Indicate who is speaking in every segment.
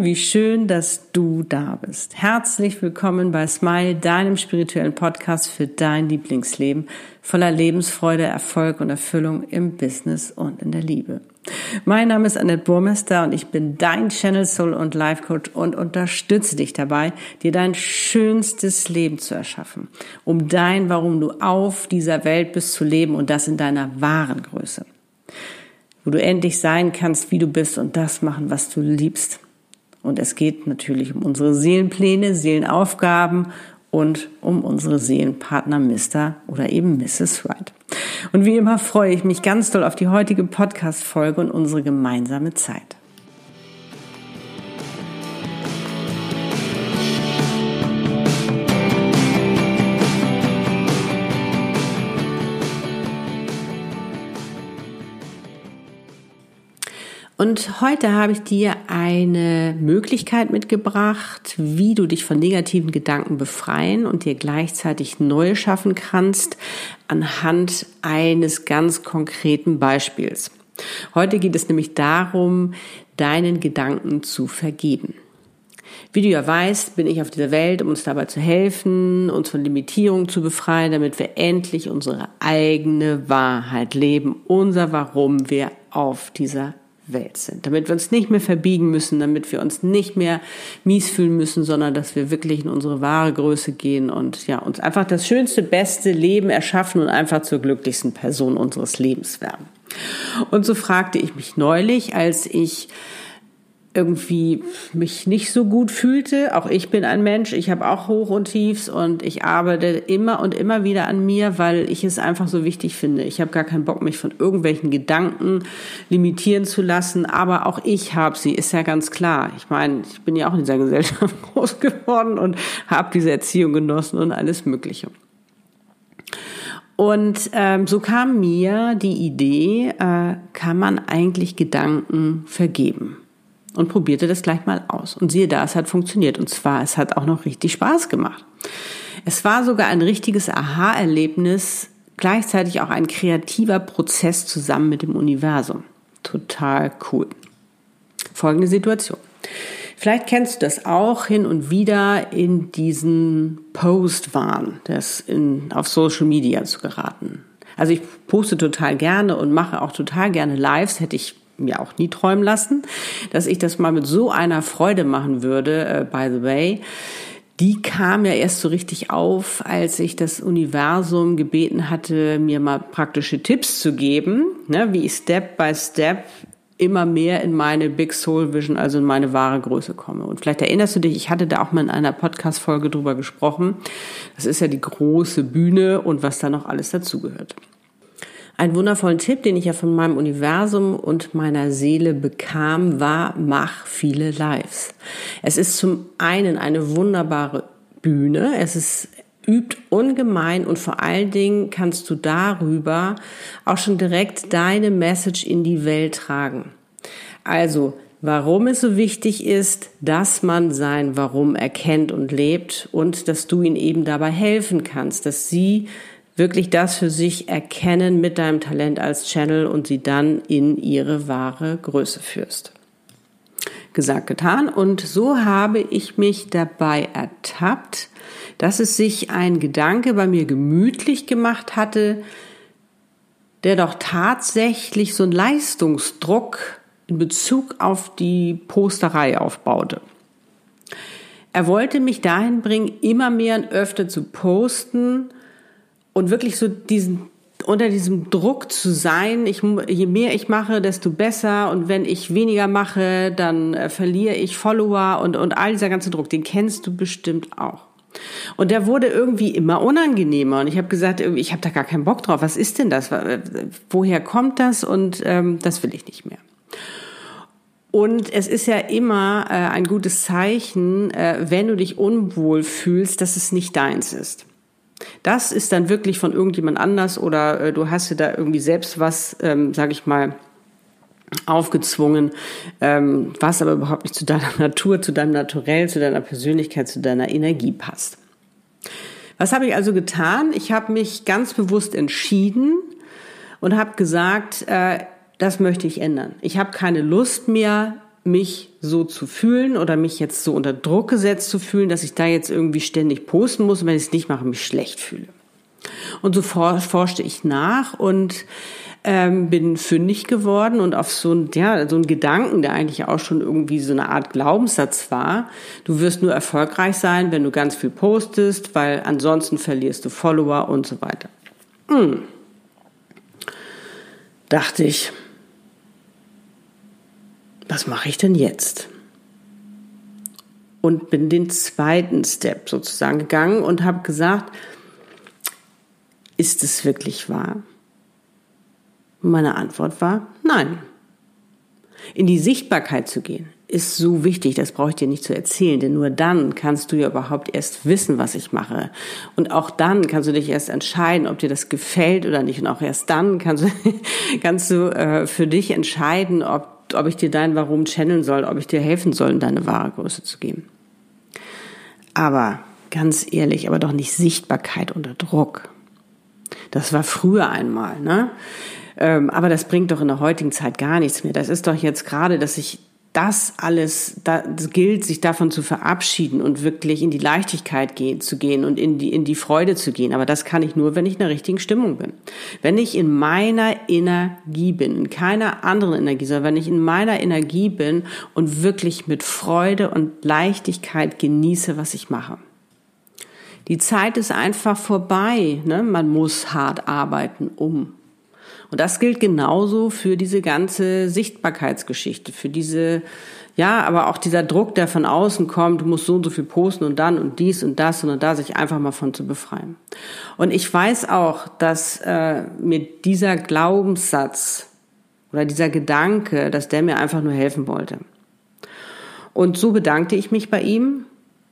Speaker 1: Wie schön, dass du da bist. Herzlich willkommen bei Smile, deinem spirituellen Podcast für dein Lieblingsleben voller Lebensfreude, Erfolg und Erfüllung im Business und in der Liebe. Mein Name ist Annette Burmester und ich bin dein Channel Soul und Life Coach und unterstütze dich dabei, dir dein schönstes Leben zu erschaffen, um dein, warum du auf dieser Welt bist, zu leben und das in deiner wahren Größe wo du endlich sein kannst, wie du bist und das machen, was du liebst. Und es geht natürlich um unsere Seelenpläne, Seelenaufgaben und um unsere Seelenpartner Mr. oder eben Mrs. Wright. Und wie immer freue ich mich ganz doll auf die heutige Podcast-Folge und unsere gemeinsame Zeit. Und heute habe ich dir eine Möglichkeit mitgebracht, wie du dich von negativen Gedanken befreien und dir gleichzeitig neue schaffen kannst anhand eines ganz konkreten Beispiels. Heute geht es nämlich darum, deinen Gedanken zu vergeben. Wie du ja weißt, bin ich auf dieser Welt, um uns dabei zu helfen, uns von Limitierungen zu befreien, damit wir endlich unsere eigene Wahrheit leben, unser Warum wir auf dieser Welt sind, damit wir uns nicht mehr verbiegen müssen, damit wir uns nicht mehr mies fühlen müssen, sondern dass wir wirklich in unsere wahre Größe gehen und ja, uns einfach das schönste, beste Leben erschaffen und einfach zur glücklichsten Person unseres Lebens werden. Und so fragte ich mich neulich, als ich irgendwie mich nicht so gut fühlte. Auch ich bin ein Mensch, ich habe auch Hoch und Tiefs und ich arbeite immer und immer wieder an mir, weil ich es einfach so wichtig finde. Ich habe gar keinen Bock, mich von irgendwelchen Gedanken limitieren zu lassen, aber auch ich habe sie, ist ja ganz klar. Ich meine, ich bin ja auch in dieser Gesellschaft groß geworden und habe diese Erziehung genossen und alles Mögliche. Und ähm, so kam mir die Idee, äh, kann man eigentlich Gedanken vergeben? Und probierte das gleich mal aus. Und siehe da, es hat funktioniert. Und zwar, es hat auch noch richtig Spaß gemacht. Es war sogar ein richtiges Aha-Erlebnis, gleichzeitig auch ein kreativer Prozess zusammen mit dem Universum. Total cool. Folgende Situation. Vielleicht kennst du das auch hin und wieder in diesen Post-Wahn, das in, auf Social Media zu geraten. Also ich poste total gerne und mache auch total gerne Lives, hätte ich mir auch nie träumen lassen, dass ich das mal mit so einer Freude machen würde, äh, by the way. Die kam ja erst so richtig auf, als ich das Universum gebeten hatte, mir mal praktische Tipps zu geben, ne, wie ich Step by Step immer mehr in meine Big Soul Vision, also in meine wahre Größe komme. Und vielleicht erinnerst du dich, ich hatte da auch mal in einer Podcast-Folge drüber gesprochen. Das ist ja die große Bühne und was da noch alles dazugehört. Ein wundervollen Tipp, den ich ja von meinem Universum und meiner Seele bekam, war, mach viele Lives. Es ist zum einen eine wunderbare Bühne, es ist übt ungemein und vor allen Dingen kannst du darüber auch schon direkt deine Message in die Welt tragen. Also, warum es so wichtig ist, dass man sein Warum erkennt und lebt und dass du ihnen eben dabei helfen kannst, dass sie wirklich das für sich erkennen mit deinem Talent als Channel und sie dann in ihre wahre Größe führst. Gesagt, getan. Und so habe ich mich dabei ertappt, dass es sich ein Gedanke bei mir gemütlich gemacht hatte, der doch tatsächlich so einen Leistungsdruck in Bezug auf die Posterei aufbaute. Er wollte mich dahin bringen, immer mehr und öfter zu posten und wirklich so diesen unter diesem Druck zu sein, ich, je mehr ich mache, desto besser und wenn ich weniger mache, dann äh, verliere ich Follower und, und all dieser ganze Druck, den kennst du bestimmt auch. Und der wurde irgendwie immer unangenehmer und ich habe gesagt, ich habe da gar keinen Bock drauf, was ist denn das, woher kommt das und ähm, das will ich nicht mehr. Und es ist ja immer äh, ein gutes Zeichen, äh, wenn du dich unwohl fühlst, dass es nicht deins ist. Das ist dann wirklich von irgendjemand anders oder äh, du hast dir da irgendwie selbst was, ähm, sage ich mal, aufgezwungen, ähm, was aber überhaupt nicht zu deiner Natur, zu deinem Naturell, zu deiner Persönlichkeit, zu deiner Energie passt. Was habe ich also getan? Ich habe mich ganz bewusst entschieden und habe gesagt, äh, das möchte ich ändern. Ich habe keine Lust mehr, mich so zu fühlen oder mich jetzt so unter Druck gesetzt zu fühlen, dass ich da jetzt irgendwie ständig posten muss wenn ich es nicht mache, mich schlecht fühle. Und so forschte ich nach und ähm, bin fündig geworden und auf so ein, ja, so ein Gedanken, der eigentlich auch schon irgendwie so eine Art Glaubenssatz war. Du wirst nur erfolgreich sein, wenn du ganz viel postest, weil ansonsten verlierst du Follower und so weiter. Hm. Dachte ich, was mache ich denn jetzt? Und bin den zweiten Step sozusagen gegangen und habe gesagt, ist es wirklich wahr? Meine Antwort war nein. In die Sichtbarkeit zu gehen ist so wichtig, das brauche ich dir nicht zu erzählen, denn nur dann kannst du ja überhaupt erst wissen, was ich mache. Und auch dann kannst du dich erst entscheiden, ob dir das gefällt oder nicht. Und auch erst dann kannst du, kannst du äh, für dich entscheiden, ob ob ich dir dein Warum channeln soll, ob ich dir helfen soll, in deine wahre Größe zu gehen. Aber ganz ehrlich, aber doch nicht Sichtbarkeit unter Druck. Das war früher einmal, ne? Ähm, aber das bringt doch in der heutigen Zeit gar nichts mehr. Das ist doch jetzt gerade, dass ich das alles, das gilt, sich davon zu verabschieden und wirklich in die Leichtigkeit gehen, zu gehen und in die, in die Freude zu gehen. Aber das kann ich nur, wenn ich in der richtigen Stimmung bin. Wenn ich in meiner Energie bin, in keiner anderen Energie, sondern wenn ich in meiner Energie bin und wirklich mit Freude und Leichtigkeit genieße, was ich mache. Die Zeit ist einfach vorbei. Ne? Man muss hart arbeiten, um und das gilt genauso für diese ganze Sichtbarkeitsgeschichte, für diese, ja, aber auch dieser Druck, der von außen kommt, du musst so und so viel posten und dann und dies und das und da sich einfach mal von zu befreien. Und ich weiß auch, dass äh, mir dieser Glaubenssatz oder dieser Gedanke, dass der mir einfach nur helfen wollte. Und so bedankte ich mich bei ihm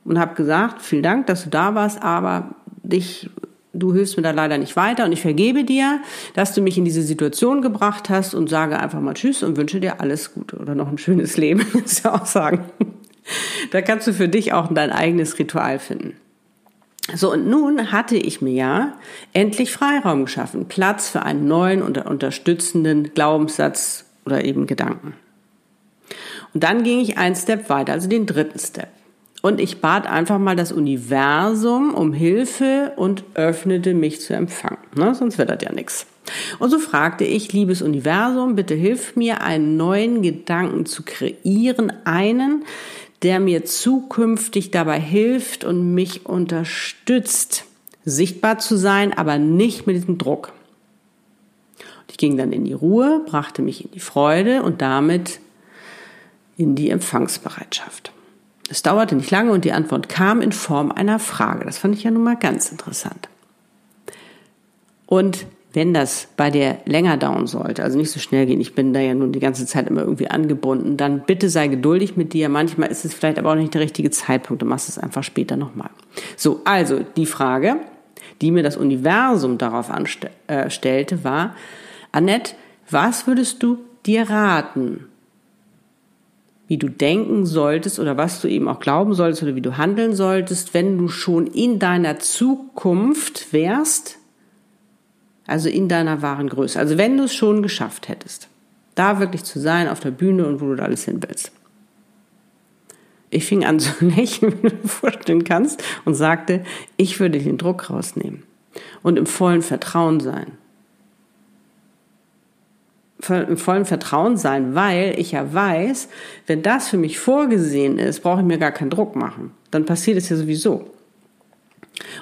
Speaker 1: und habe gesagt, vielen Dank, dass du da warst, aber dich du hilfst mir da leider nicht weiter und ich vergebe dir, dass du mich in diese Situation gebracht hast und sage einfach mal Tschüss und wünsche dir alles Gute oder noch ein schönes Leben, muss ja auch sagen. Da kannst du für dich auch dein eigenes Ritual finden. So, und nun hatte ich mir ja endlich Freiraum geschaffen, Platz für einen neuen und unterstützenden Glaubenssatz oder eben Gedanken. Und dann ging ich einen Step weiter, also den dritten Step. Und ich bat einfach mal das Universum um Hilfe und öffnete mich zu empfangen. Ne? Sonst wird das ja nichts. Und so fragte ich, liebes Universum, bitte hilf mir, einen neuen Gedanken zu kreieren, einen, der mir zukünftig dabei hilft und mich unterstützt, sichtbar zu sein, aber nicht mit diesem Druck. Ich ging dann in die Ruhe, brachte mich in die Freude und damit in die Empfangsbereitschaft. Es dauerte nicht lange und die Antwort kam in Form einer Frage. Das fand ich ja nun mal ganz interessant. Und wenn das bei dir länger dauern sollte, also nicht so schnell gehen, ich bin da ja nun die ganze Zeit immer irgendwie angebunden, dann bitte sei geduldig mit dir. Manchmal ist es vielleicht aber auch nicht der richtige Zeitpunkt, du machst es einfach später nochmal. So, also die Frage, die mir das Universum darauf anstellte, äh, war, Annette, was würdest du dir raten, wie du denken solltest oder was du eben auch glauben solltest oder wie du handeln solltest, wenn du schon in deiner Zukunft wärst, also in deiner wahren Größe. Also wenn du es schon geschafft hättest, da wirklich zu sein auf der Bühne und wo du da alles hin willst. Ich fing an zu lächeln, wie du dir vorstellen kannst, und sagte, ich würde den Druck rausnehmen und im vollen Vertrauen sein im vollen Vertrauen sein, weil ich ja weiß, wenn das für mich vorgesehen ist, brauche ich mir gar keinen Druck machen. Dann passiert es ja sowieso.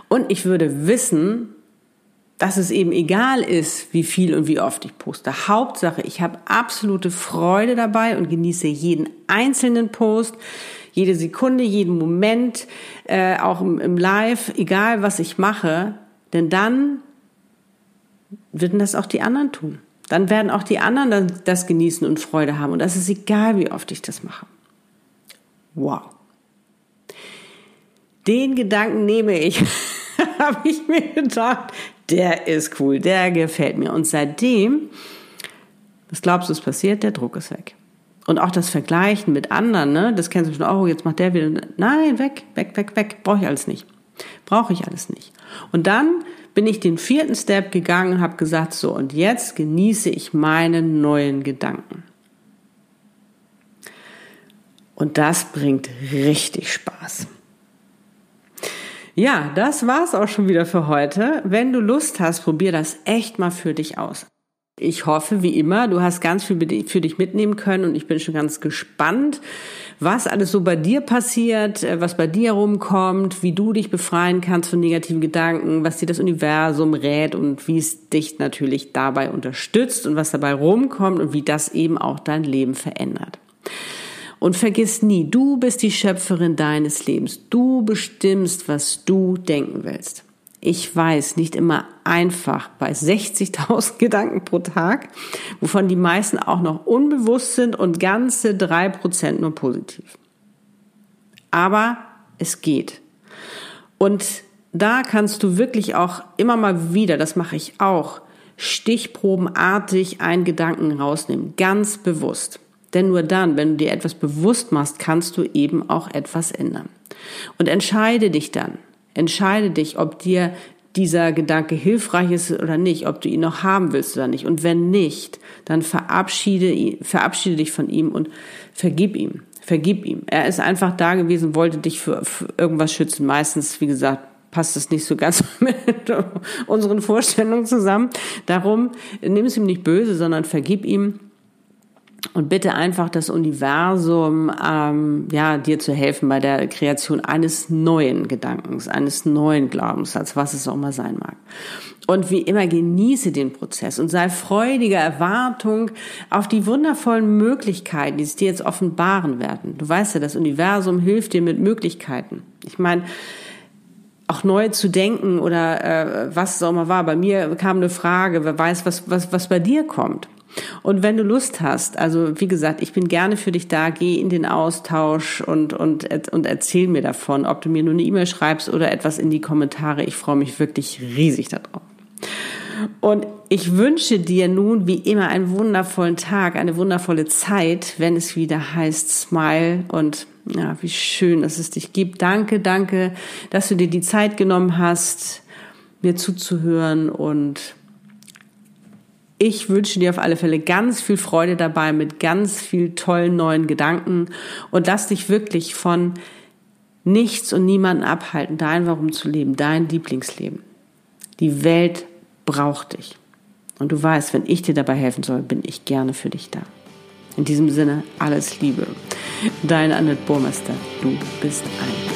Speaker 1: Und ich würde wissen, dass es eben egal ist, wie viel und wie oft ich poste. Hauptsache, ich habe absolute Freude dabei und genieße jeden einzelnen Post, jede Sekunde, jeden Moment, äh, auch im, im Live, egal was ich mache, denn dann würden das auch die anderen tun. Dann werden auch die anderen das genießen und Freude haben. Und das ist egal, wie oft ich das mache. Wow. Den Gedanken nehme ich, habe ich mir gedacht, der ist cool, der gefällt mir. Und seitdem, was glaubst du, ist passiert? Der Druck ist weg. Und auch das Vergleichen mit anderen, ne, das kennst du schon, oh, jetzt macht der wieder. Nein, weg, weg, weg, weg. Brauche ich alles nicht. Brauche ich alles nicht. Und dann bin ich den vierten Step gegangen und habe gesagt, so, und jetzt genieße ich meine neuen Gedanken. Und das bringt richtig Spaß. Ja, das war's auch schon wieder für heute. Wenn du Lust hast, probier das echt mal für dich aus. Ich hoffe, wie immer, du hast ganz viel für dich mitnehmen können und ich bin schon ganz gespannt, was alles so bei dir passiert, äh, was bei dir rumkommt, wie du dich befreien kannst von negativen Gedanken, was dir das Universum rät und wie es dich natürlich dabei unterstützt und was dabei rumkommt und wie das eben auch dein Leben verändert. Und vergiss nie, du bist die Schöpferin deines Lebens. Du bestimmst, was du denken willst. Ich weiß, nicht immer einfach bei 60.000 Gedanken pro Tag, wovon die meisten auch noch unbewusst sind und ganze drei Prozent nur positiv. Aber es geht. Und da kannst du wirklich auch immer mal wieder, das mache ich auch, stichprobenartig einen Gedanken rausnehmen, ganz bewusst. Denn nur dann, wenn du dir etwas bewusst machst, kannst du eben auch etwas ändern. Und entscheide dich dann. Entscheide dich, ob dir dieser Gedanke hilfreich ist oder nicht, ob du ihn noch haben willst oder nicht. Und wenn nicht, dann verabschiede, verabschiede dich von ihm und vergib ihm. Vergib ihm. Er ist einfach da gewesen, wollte dich für, für irgendwas schützen. Meistens, wie gesagt, passt es nicht so ganz mit unseren Vorstellungen zusammen. Darum nimm es ihm nicht böse, sondern vergib ihm und bitte einfach das Universum, ähm, ja, dir zu helfen bei der Kreation eines neuen Gedankens, eines neuen Glaubenssatzes, was es auch mal sein mag. Und wie immer genieße den Prozess und sei freudiger Erwartung auf die wundervollen Möglichkeiten, die es dir jetzt offenbaren werden. Du weißt ja, das Universum hilft dir mit Möglichkeiten. Ich meine, auch neu zu denken oder äh, was es auch mal war. Bei mir kam eine Frage, wer weiß, was, was, was bei dir kommt. Und wenn du Lust hast, also wie gesagt, ich bin gerne für dich da, geh in den Austausch und, und, und erzähl mir davon, ob du mir nur eine E-Mail schreibst oder etwas in die Kommentare. Ich freue mich wirklich riesig darauf. Und ich wünsche dir nun wie immer einen wundervollen Tag, eine wundervolle Zeit, wenn es wieder heißt Smile und ja, wie schön, dass es dich gibt. Danke, danke, dass du dir die Zeit genommen hast, mir zuzuhören und ich wünsche dir auf alle Fälle ganz viel Freude dabei mit ganz viel tollen neuen Gedanken und lass dich wirklich von nichts und niemanden abhalten, dein Warum zu leben, dein Lieblingsleben. Die Welt braucht dich. Und du weißt, wenn ich dir dabei helfen soll, bin ich gerne für dich da. In diesem Sinne, alles Liebe. Deine Annette Burmester, du bist ein